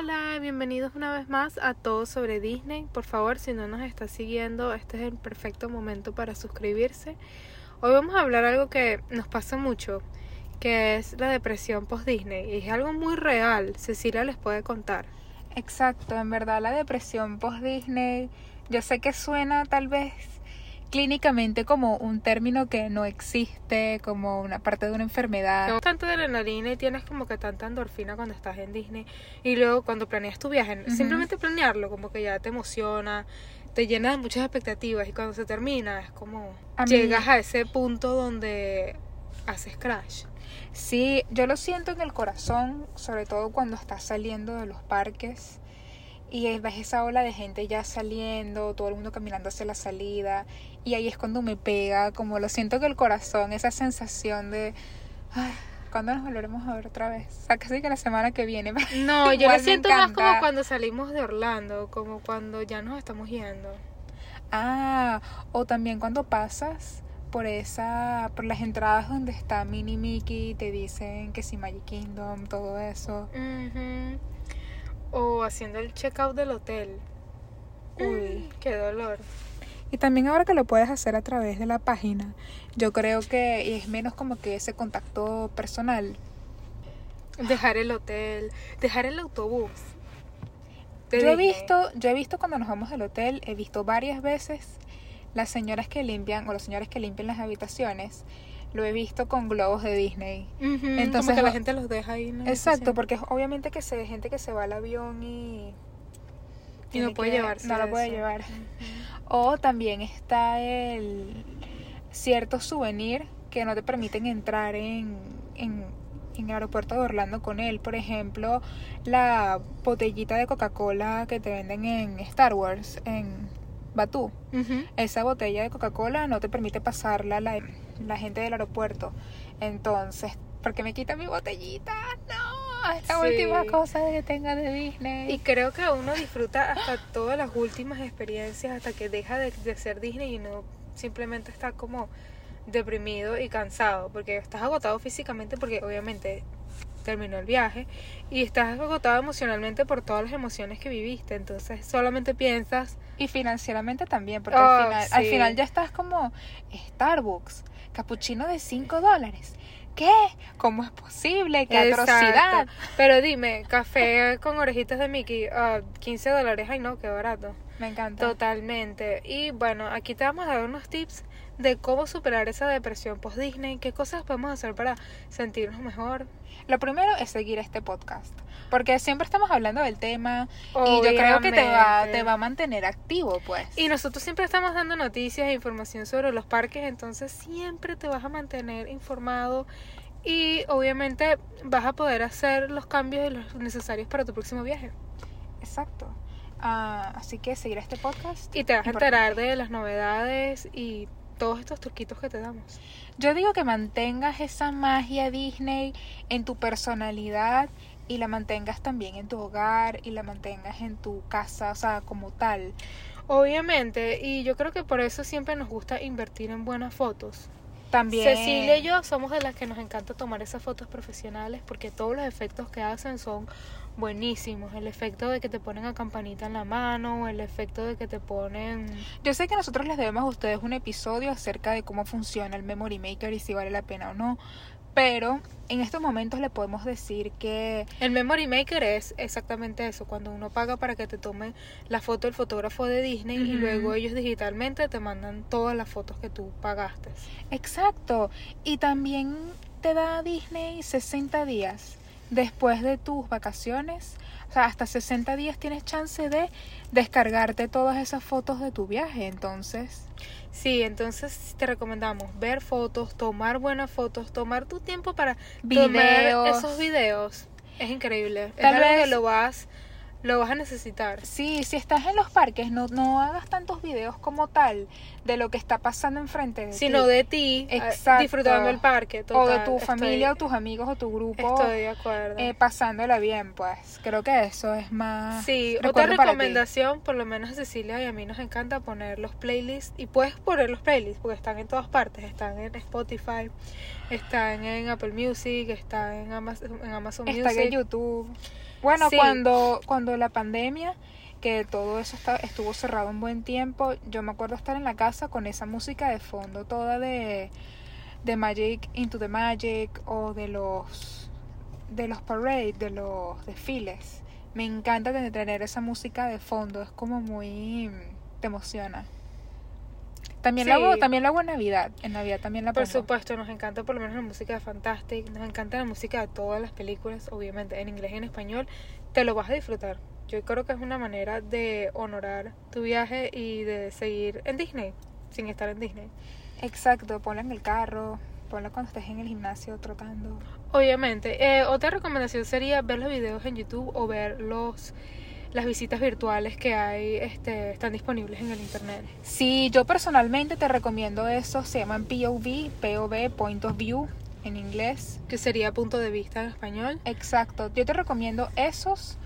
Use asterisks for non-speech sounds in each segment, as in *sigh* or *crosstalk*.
Hola, bienvenidos una vez más a Todo sobre Disney. Por favor, si no nos está siguiendo, este es el perfecto momento para suscribirse. Hoy vamos a hablar algo que nos pasa mucho, que es la depresión post-Disney. Y es algo muy real, Cecilia les puede contar. Exacto, en verdad la depresión post-Disney, yo sé que suena tal vez clínicamente como un término que no existe, como una parte de una enfermedad. No tanto adrenalina y tienes como que tanta endorfina cuando estás en Disney y luego cuando planeas tu viaje, simplemente planearlo como que ya te emociona, te llena de muchas expectativas y cuando se termina es como llegas a ese punto donde haces crash. Sí, yo lo siento en el corazón, sobre todo cuando estás saliendo de los parques y ves esa ola de gente ya saliendo, todo el mundo caminando hacia la salida y ahí es cuando me pega, como lo siento que el corazón, esa sensación de, ay, ¿cuándo nos volveremos a ver otra vez? O sea, casi que la semana que viene. *laughs* No, yo lo siento más como cuando salimos de Orlando, como cuando ya nos estamos yendo. Ah, o también cuando pasas por esa por las entradas donde está Mini Mickey te dicen que si Magic Kingdom todo eso o haciendo el checkout del hotel. Uy, qué dolor. Y también ahora que lo puedes hacer a través de la página, yo creo que es menos como que ese contacto personal. Dejar el hotel, dejar el autobús. Yo he visto, yo he visto cuando nos vamos al hotel, he visto varias veces las señoras que limpian o los señores que limpian las habitaciones lo he visto con globos de Disney. Entonces como que la gente los deja ahí. Exacto, porque obviamente que se ve gente que se va al avión y y no puede llevarse. No lo puede llevar. O también está el cierto souvenir que no te permiten entrar en, en, en el aeropuerto de Orlando con él. Por ejemplo, la botellita de Coca-Cola que te venden en Star Wars, en Batú. Esa botella de Coca-Cola no te permite pasarla la, la gente del aeropuerto. Entonces, ¿por qué me quita mi botellita? No, esta última cosa que tenga de Disney. Y creo que uno disfruta hasta todas las últimas experiencias hasta que deja de, de ser Disney y no simplemente está como deprimido y cansado porque estás agotado físicamente porque obviamente terminó el viaje y estás agotado emocionalmente por todas las emociones que viviste, entonces solamente piensas... Y financieramente también, porque al, oh, final, al final ya estás como Starbucks, capuchino de 5 dólares. ¿Qué? ¿Cómo es posible? ¡Qué atrocidad! Pero dime, café con orejitas de Mickey, 15 ah, dólares, ay no, qué barato. Me encanta. Totalmente. Y bueno, aquí te vamos a dar unos tips de cómo superar esa depresión post Disney, qué cosas podemos hacer para sentirnos mejor. Lo primero es seguir este podcast, porque siempre estamos hablando del tema y yo creo que te va, te va a mantener activo, pues. Y nosotros siempre estamos dando noticias e información sobre los parques, entonces siempre te vas a mantener informado y obviamente vas a poder hacer los cambios necesarios para tu próximo viaje. Exacto. Ah, así que seguir este podcast. Y te vas a enterar de las novedades y todos estos truquitos que te damos. Yo digo que mantengas esa magia Disney en tu personalidad y la mantengas también en tu hogar y la mantengas en tu casa, o sea, como tal. Obviamente, y yo creo que por eso siempre nos gusta invertir en buenas fotos. También. Cecilia y yo somos de las que nos encanta tomar esas fotos profesionales porque todos los efectos que hacen son buenísimos. El efecto de que te ponen a campanita en la mano, el efecto de que te ponen... Yo sé que nosotros les debemos a ustedes un episodio acerca de cómo funciona el Memory Maker y si vale la pena o no. Pero en estos momentos le podemos decir que... El Memory Maker es exactamente eso, cuando uno paga para que te tome la foto el fotógrafo de Disney y luego ellos digitalmente te mandan todas las fotos que tú pagaste. Exacto. Y también te da Disney 60 días después de tus vacaciones, o sea, hasta 60 días tienes chance de descargarte todas esas fotos de tu viaje, entonces. Sí, entonces te recomendamos ver fotos, tomar buenas fotos, tomar tu tiempo para videos. tomar esos videos. Es increíble. Tal vez que lo vas lo vas a necesitar. Sí, si estás en los parques, no, no hagas tantos videos como tal de lo que está pasando enfrente de Sino ti. de ti, eh, Exacto. disfrutando el parque. o de tu estoy- familia o tus amigos o tu grupo Estoy de acuerdo. eh, pasándola bien, pues. Creo que eso es más. Sí, otra recomendación, por lo menos a Cecilia y a mí nos encanta poner los playlists y puedes poner los playlists porque están en todas partes, están en Spotify, están en Apple Music, están en Amazon, en Amazon Está Music. en YouTube. Bueno, Sí. cuando, cuando la pandemia, que todo eso está- estuvo cerrado un buen tiempo, yo me acuerdo estar en la casa con esa música de fondo, toda de, de Magic Into the Magic o de los de los parades, de los desfiles. Me encanta tener- tener esa música de fondo, es como muy te emociona. También, lo Sí. hago, también lo hago en Navidad. En Navidad también la Por pongo. supuesto, nos encanta por lo menos la música de Fantastic, nos encanta la música de todas las películas, obviamente en inglés y en español, te lo vas a disfrutar. Yo creo que es una manera de honorar tu viaje y de seguir en Disney, sin estar en Disney. Exacto, ponla en el carro, ponla cuando estés en el gimnasio trotando. Obviamente. Eh, otra recomendación sería ver los videos en YouTube o ver los las visitas virtuales que hay, este, están disponibles en el internet. Sí, yo personalmente te recomiendo eso, se llaman POV, POV, Point of View en inglés. Que sería punto de vista en español. Exacto, yo te recomiendo esos,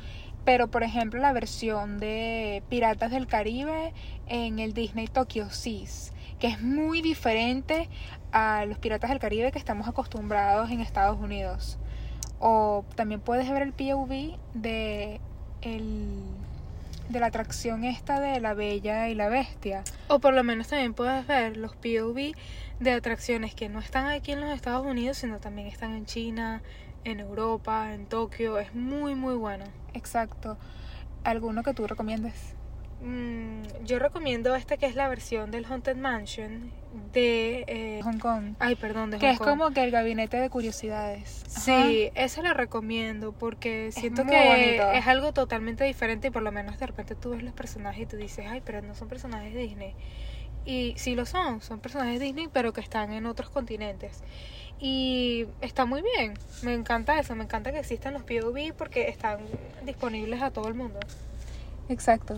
pero por ejemplo la versión de Piratas del Caribe en el Disney Tokyo Seas, que es muy diferente a los Piratas del Caribe que estamos acostumbrados en Estados Unidos. O también puedes ver el POV de el de la atracción esta de la Bella y la Bestia. O por lo menos también puedes ver los POV de atracciones que no están aquí en los Estados Unidos, sino también están en China, en Europa, en Tokio. Es muy, muy bueno. Exacto. ¿Alguno que tú recomiendes? Mm, yo recomiendo esta que es la versión del Haunted Mansion de... eh, Hong Kong. ay, perdón, de Que Hong es Kong. como que el gabinete de curiosidades. Ajá. Sí, esa la recomiendo porque siento que bonito. es algo totalmente diferente y por lo menos de repente tú ves los personajes y tú dices, ay, pero no son personajes de Disney. Y sí lo son, son personajes de Disney pero que están en otros continentes. Y está muy bien, me encanta eso, me encanta que existan los POV porque están disponibles a todo el mundo. Exacto.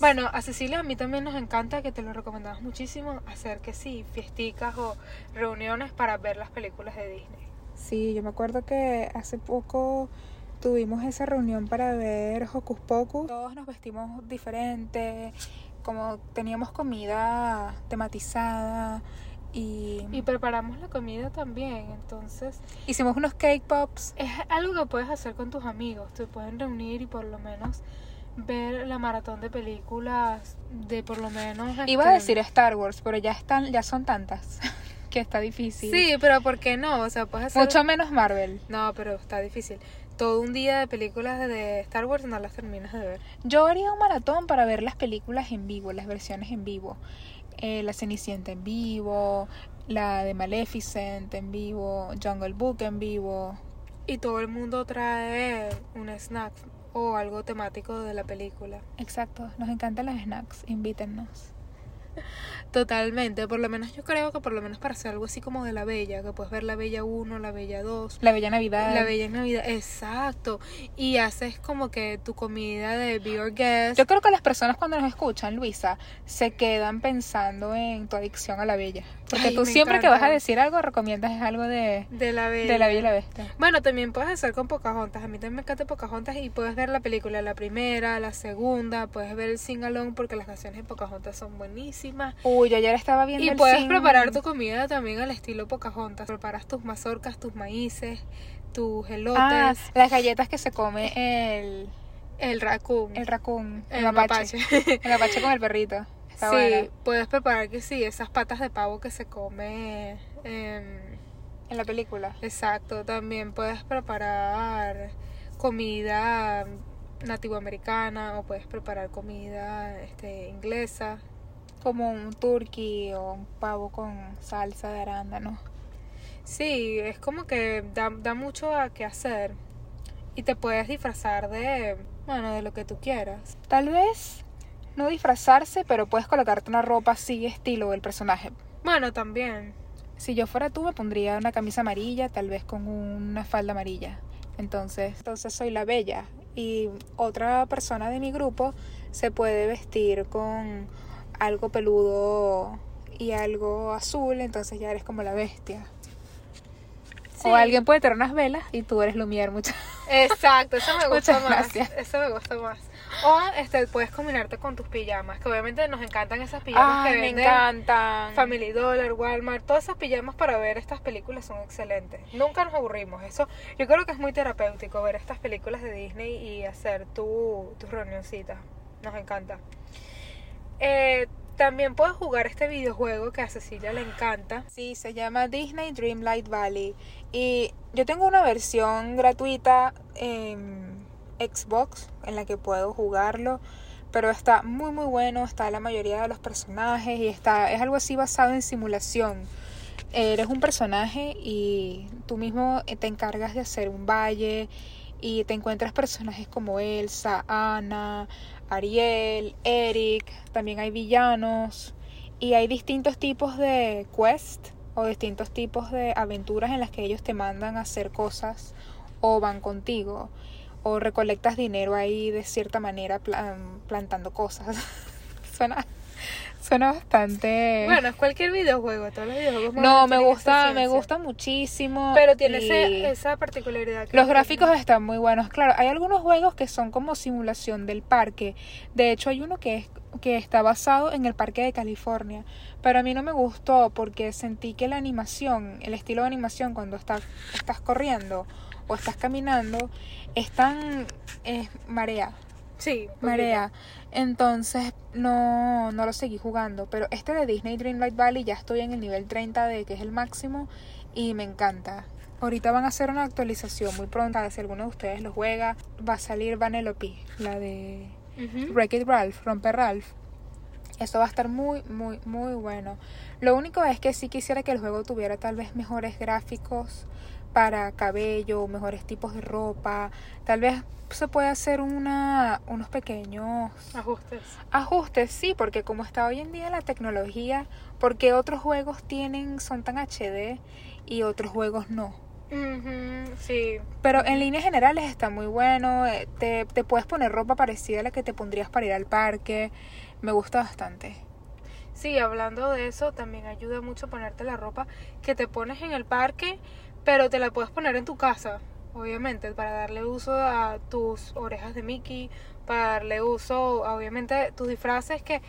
Bueno, a Cecilia a mí también nos encanta, que te lo recomendamos muchísimo, hacer que sí, fiesticas o reuniones para ver las películas de Disney. Sí, yo me acuerdo que hace poco tuvimos esa reunión para ver Hocus Pocus. Todos nos vestimos diferente, como teníamos comida tematizada y, Y preparamos la comida también, entonces hicimos unos cake pops. es algo que puedes hacer con tus amigos. Te pueden reunir y por lo menos ver la maratón de películas de por lo menos... Iba a este, decir Star Wars, pero ya están, ya son tantas *laughs* que está difícil. Sí, pero ¿por qué no? O sea, puedes hacer... Mucho menos Marvel. No, pero está difícil. Todo un día de películas de Star Wars no las terminas de ver. Yo haría un maratón para ver las películas en vivo, las versiones en vivo. Eh, la Cenicienta en vivo, la de Maleficent en vivo, Jungle Book en vivo. Y todo el mundo trae un snack o algo temático de la película. Exacto, nos encantan las snacks, invítennos. *laughs* Totalmente, por lo menos yo creo que por lo menos para hacer algo así como de la Bella, que puedes ver la Bella 1, la Bella 2, La Bella Navidad. la Bella Navidad, exacto. Y haces como que tu comida de Be Your Guest. Yo creo que las personas cuando nos escuchan, Luisa, se quedan pensando en tu adicción a la Bella. Porque Ay, tú siempre que vas a decir algo, recomiendas algo de, de la Bella. de la Bella y la Bestia. Bueno, también puedes hacer con Pocahontas. A mí también me encanta Pocahontas y puedes ver la película, la primera, la segunda, puedes ver el sing along porque las canciones de Pocahontas son buenísimas. Uy, yo ayer estaba viendo Y el puedes preparar tu comida también al estilo Pocahontas. Preparas tus mazorcas, tus maíces, tus elotes, Ah, las galletas que se come el, el raccoon, el raccoon, el, el mapache. mapache. *laughs* El mapache con el perrito. Está sí, buena. puedes preparar que sí, esas patas de pavo que se come. em, En la película. exacto, también puedes preparar comida nativoamericana o puedes preparar comida este, inglesa. Como un turkey o un pavo con salsa de arándano. Sí, es como que da, da mucho a qué hacer y te puedes disfrazar de, bueno, de lo que tú quieras. Tal vez no disfrazarse, pero puedes colocarte una ropa así estilo del personaje. Bueno, también. Si yo fuera tú me pondría una camisa amarilla, tal vez con una falda amarilla. Entonces, entonces soy la bella y otra persona de mi grupo se puede vestir con algo peludo y algo azul, entonces ya eres como la bestia. Sí. O alguien puede tener unas velas y tú eres Lumière, muchas. Exacto, eso me *laughs* gusta Muchas más. gracias. Eso me gusta más. O este puedes combinarte con tus pijamas, que obviamente nos encantan esas pijamas que me venden encantan. Family Dollar, Walmart, todas esas pijamas para ver estas películas son excelentes. Nunca nos aburrimos. Eso, yo creo que es muy terapéutico ver estas películas de Disney y hacer tu, tus reunioncitas. Nos encanta. Eh, también puedes jugar este videojuego que a Cecilia le encanta. Sí, se llama Disney Dreamlight Valley. Y yo tengo una versión gratuita en Xbox en la que puedo jugarlo. Pero está muy muy bueno, está la mayoría de los personajes y está, es algo así basado en simulación. Eres un personaje y tú mismo te encargas de hacer un valle y te encuentras personajes como Elsa, Anna, Ariel, Eric, también hay villanos y hay distintos tipos de quest o distintos tipos de aventuras en las que ellos te mandan a hacer cosas o van contigo o recolectas dinero ahí de cierta manera plan- plantando cosas. *laughs* suena suena bastante Bueno, es cualquier videojuego, todos los videojuegos No, me gusta, me gusta muchísimo. Pero tiene y ese- esa particularidad. que Los tiene. gráficos están muy buenos. Claro, hay algunos juegos que son como simulación del parque. De hecho, hay uno que es que está basado en el parque de California. Pero a mí no me gustó porque sentí que la animación, el estilo de animación cuando está, estás corriendo o estás caminando, es tan eh, marea. Sí. Marea. Entonces no, no lo seguí jugando. Pero este de Disney Dreamlight Valley ya estoy en el nivel 30 de que es el máximo y me encanta. Ahorita van a hacer una actualización muy pronta. Si alguno de ustedes lo juega, va a salir Vanellope, la de Ujú. Wreck It Ralph, Romper Ralph. Eso va a estar muy, muy, muy bueno. Lo único es que sí quisiera que el juego tuviera tal vez mejores gráficos para cabello, mejores tipos de ropa. Tal vez se puede hacer una, unos pequeños Ajustes. ajustes, sí, porque como está hoy en día la tecnología, porque otros juegos tienen, son tan HD y otros juegos no. Sí. Pero en líneas generales está muy bueno. eh, Te, te puedes poner ropa parecida a la que te pondrías para ir al parque. Me gusta bastante. Sí, hablando de eso, también ayuda mucho ponerte la ropa que te pones en el parque, pero te la puedes poner en tu casa, obviamente, para darle uso a tus orejas de Mickey, para darle uso, obviamente, tus disfraces que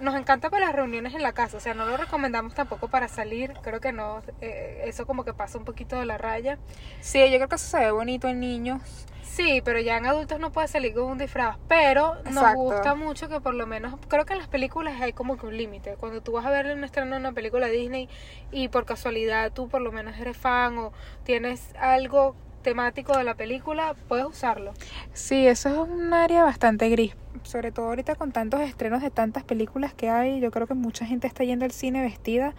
nos encanta para las reuniones en la casa, o sea, no lo recomendamos tampoco para salir, creo que no, eh, eso como que pasa un poquito de la raya. Sí, yo creo que eso se ve bonito en niños. Sí, pero ya en adultos no puedes salir con un disfraz. Pero nos Exacto. gusta mucho que por lo menos, creo que en las películas hay como que un límite. Cuando tú vas a ver un estreno de una película Disney y por casualidad tú por lo menos eres fan o tienes algo temático de la película, puedes usarlo. Sí, eso es un área bastante gris. Sobre todo ahorita con tantos estrenos de tantas películas que hay, yo creo que mucha gente está yendo al cine vestida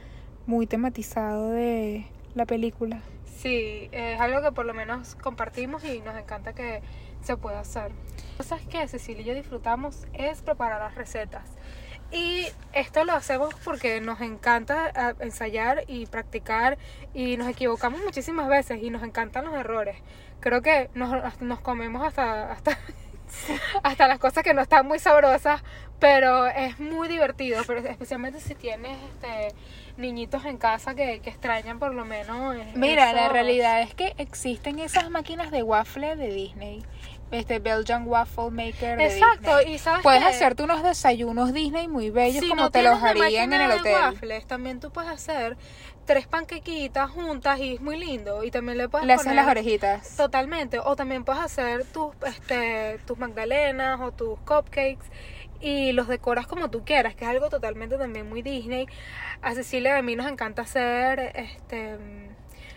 muy tematizado de la película. Sí, es algo que por lo menos compartimos y nos encanta que se pueda hacer. Cosas que Cecilia y yo disfrutamos es preparar las recetas. Y esto lo hacemos porque nos encanta ah, ensayar y practicar y nos equivocamos muchísimas veces y nos encantan los errores. Creo que nos, nos comemos hasta, hasta, *laughs* *laughs* hasta las cosas que no están muy sabrosas, pero es muy divertido, pero especialmente si tienes este niñitos en casa que, que extrañan por lo menos. Mira, la realidad es que existen esas máquinas de waffle de Disney. Este Belgian Waffle Maker de Exacto, Disney. y sabes Puedes qué? hacerte unos desayunos Disney muy bellos si como no te los harían en el de hotel. waffles, también tú puedes hacer tres panquequitas juntas y es muy lindo y también le puedes Le haces las orejitas. totalmente o también puedes hacer tus este tus magdalenas o tus cupcakes y los decoras como tú quieras, que es algo totalmente también muy Disney. A Cecilia y a mí nos encanta hacer este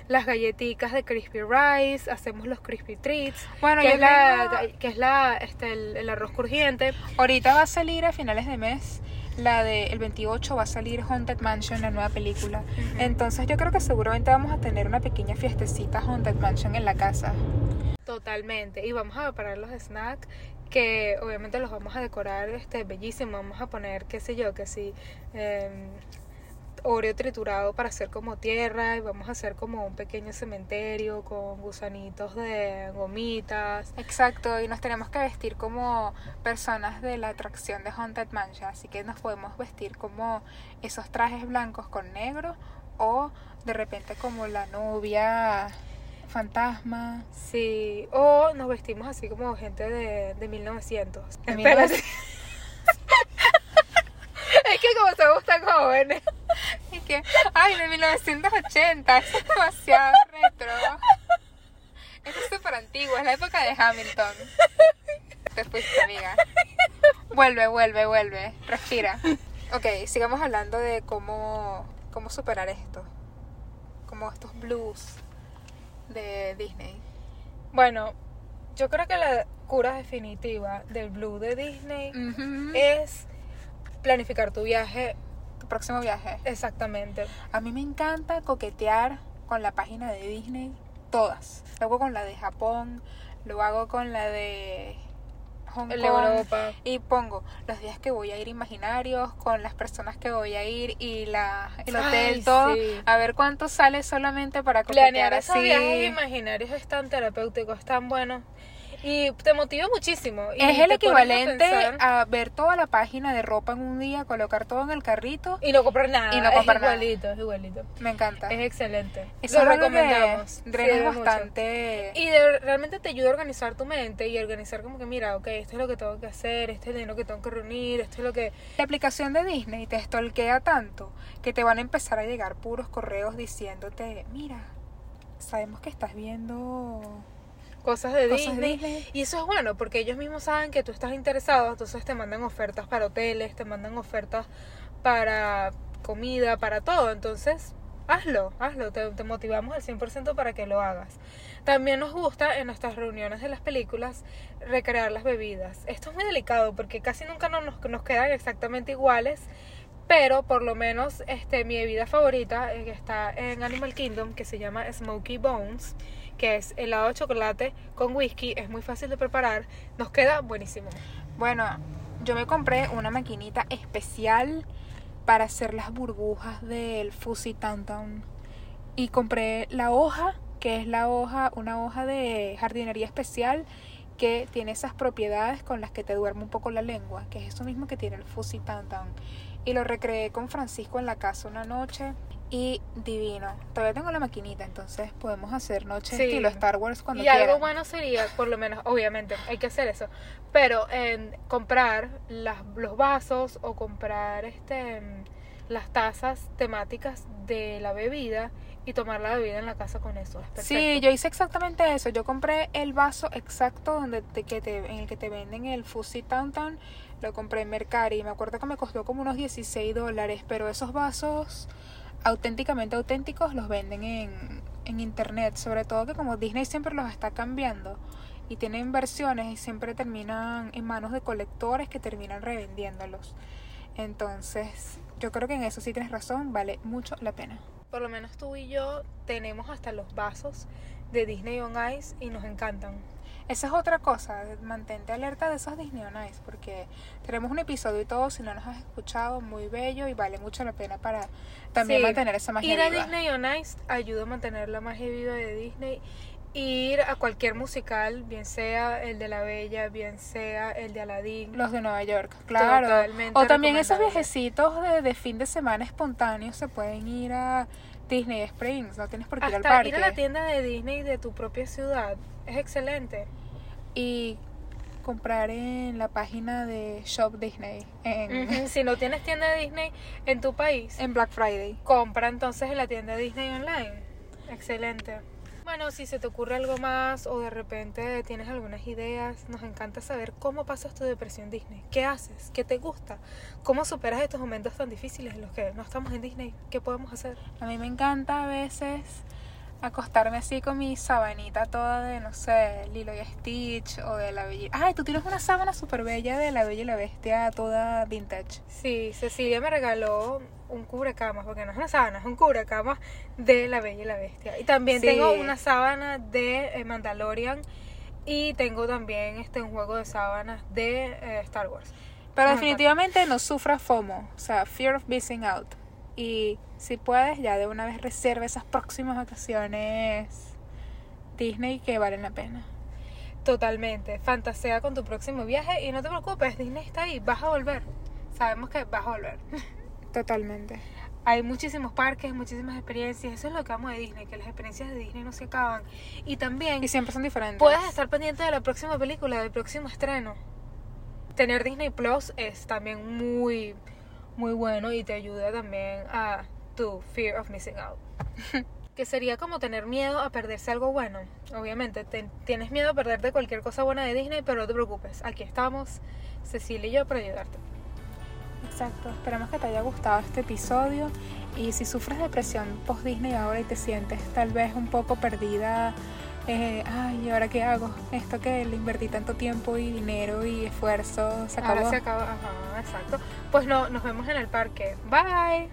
las galletitas de crispy rice, hacemos los crispy treats, Bueno, que es la que es la este el, el arroz crujiente. Ahorita va a salir a finales de mes. La de el 28 va a salir Haunted Mansion, la nueva película. Entonces yo creo que seguramente vamos a tener una pequeña fiestecita Haunted Mansion en la casa. Totalmente. Y vamos a preparar los snacks que obviamente los vamos a decorar este bellísimo. Vamos a poner, qué sé yo, que sí. em, Oreo triturado para hacer como tierra y vamos a hacer como un pequeño cementerio con gusanitos de gomitas. Exacto, y nos tenemos que vestir como personas de la atracción de Haunted Mansion, así que nos podemos vestir como esos trajes blancos con negro o de repente como la novia fantasma. Sí, o nos vestimos así como gente de, de 1900. De Espérate. *laughs* es que como somos tan jóvenes. Que, ay, de 1980, eso es demasiado retro. Eso es súper antiguo, es la época de Hamilton. Te fuiste, amiga. Vuelve, vuelve, vuelve. Respira. Ok, sigamos hablando de cómo, cómo superar esto. Como estos blues de Disney. Bueno, yo creo que la cura definitiva del blue de Disney es planificar tu viaje Tu próximo viaje. exactamente. A mí me encanta coquetear con la página de Disney, todas. Lo hago con la de Japón, lo hago con la de Hong Kong. Europa. Y pongo los días que voy a ir imaginarios, con las personas que voy a ir y la, el Ay, hotel, todo. sí. A ver cuánto sale solamente para coquetear Planear esos así. viajes imaginarios es tan terapéutico, es tan bueno. Y te motiva muchísimo. Y Es el a equivalente a, ver toda la página de ropa en un día, colocar todo en el carrito. Y no comprar nada. Y no comprar es nada. igualito, es igualito. Me encanta. Es excelente. Eso Lo recomendamos. drena Sirve mucho. bastante. Y de- realmente te ayuda a organizar tu mente y organizar como que, mira, ok, esto es lo que tengo que hacer, este es dinero que tengo que reunir, esto es lo que... La aplicación de Disney te stalkea tanto que te van a empezar a llegar puros correos diciéndote, mira, sabemos que estás viendo Cosas de cosas Disney. Disney. Y eso es bueno porque ellos mismos saben que tú estás interesado, entonces te mandan ofertas para hoteles, te mandan ofertas para comida, para todo. Entonces, hazlo, hazlo, te, te motivamos al 100% para que lo hagas. También nos gusta en nuestras reuniones de las películas recrear las bebidas. Esto es muy delicado porque casi nunca no nos, nos quedan exactamente iguales. Pero por lo menos este, mi bebida favorita eh, está en Animal Kingdom, que se llama Smoky Bones, que es helado de chocolate con whisky, es muy fácil de preparar, nos queda buenísimo. Bueno, yo me compré una maquinita especial para hacer las burbujas del Fuzzy Tantown. Y compré la hoja, que es la hoja, una hoja de jardinería especial que tiene esas propiedades con las que te duerme un poco la lengua, que es eso mismo que tiene el Fuzzy Tantown. Y lo recreé con Francisco en la casa una noche y divino. Todavía tengo la maquinita, entonces podemos hacer noche Sí. estilo Star Wars cuando y quieran. algo bueno sería, por lo menos, obviamente, hay que hacer eso, pero en comprar las, los vasos o comprar este las tazas temáticas de la bebida y tomar la bebida en la casa con eso. Es. Sí, yo hice exactamente eso. Yo compré el vaso exacto donde te, que te, en el que te venden el Fuzzy Downtown. Lo compré en Mercari. Me acuerdo que me costó como unos 16 dólares. Pero esos vasos auténticamente auténticos los venden en, en internet. Sobre todo que como Disney siempre los está cambiando y tienen versiones y siempre terminan en manos de colectores que terminan revendiéndolos. Entonces, yo creo que en eso sí tienes razón. Vale mucho la pena. Por lo menos tú y yo tenemos hasta los vasos de Disney on Ice y nos encantan. Esa es otra cosa, mantente alerta de esos Disney on Ice, porque tenemos un episodio y todo, si no nos has escuchado, muy bello y vale mucho la pena para también Sí, mantener esa magia Ir a viva. Disney on Ice ayuda a mantener la magia viva de Disney. Ir a cualquier musical, bien sea el de La Bella, bien sea el de Aladdin. Los de Nueva York, claro. Totalmente o también esos viajecitos de, de fin de semana espontáneos se pueden ir a Disney Springs, no tienes por qué ir al parque. ir a la tienda de Disney de tu propia ciudad es excelente. y comprar en la página de Shop Disney en, Ujú, *laughs* Si no tienes tienda de Disney en tu país, en Black Friday. compra entonces en la tienda Disney online. Excelente. Bueno, si se te ocurre algo más o de repente tienes algunas ideas, nos encanta saber cómo pasas tu depresión Disney. ¿Qué haces? ¿Qué te gusta? ¿Cómo superas estos momentos tan difíciles en los que no estamos en Disney? ¿Qué podemos hacer? A mí me encanta a veces acostarme así con mi sabanita toda de, no sé, Lilo y Stitch o de la Bella. Ay, tú tienes una sábana súper bella de la Bella y la Bestia, toda vintage. Sí, Cecilia me regaló un cubrecamas, porque no es una sábana, es un cubrecamas de La Bella y la Bestia. Y también Sí. tengo una sábana de eh, Mandalorian y tengo también este un juego de sábanas de eh, Star Wars. Pero definitivamente no sufra FOMO, o sea, Fear of Missing Out. Y si puedes, ya de una vez reserva esas próximas vacaciones Disney que valen la pena. Totalmente. Fantasea con tu próximo viaje y no te preocupes, Disney está ahí, vas a volver. Sabemos que vas a volver. *laughs* Totalmente. Hay muchísimos parques, muchísimas experiencias. Eso es lo que amo de Disney, que las experiencias de Disney no se acaban. Y también Y siempre son diferentes. puedes estar pendiente de la próxima película, del próximo estreno. Tener Disney Plus es también muy, muy bueno y te ayuda también a tu fear of missing out. *laughs* que sería como tener miedo a perderse algo bueno. Obviamente, te- tienes miedo a perderte cualquier cosa buena de Disney, pero no te preocupes. Aquí estamos, Cecilia y yo, para ayudarte. Exacto, esperamos que te haya gustado este episodio y si sufres depresión post Disney ahora y te sientes tal vez un poco perdida, eh, ay, ¿y ahora qué hago? Esto que le invertí tanto tiempo y dinero y esfuerzo se acabó. Ahora se acaba. Ajá, exacto. Pues no, nos vemos en el parque. Bye.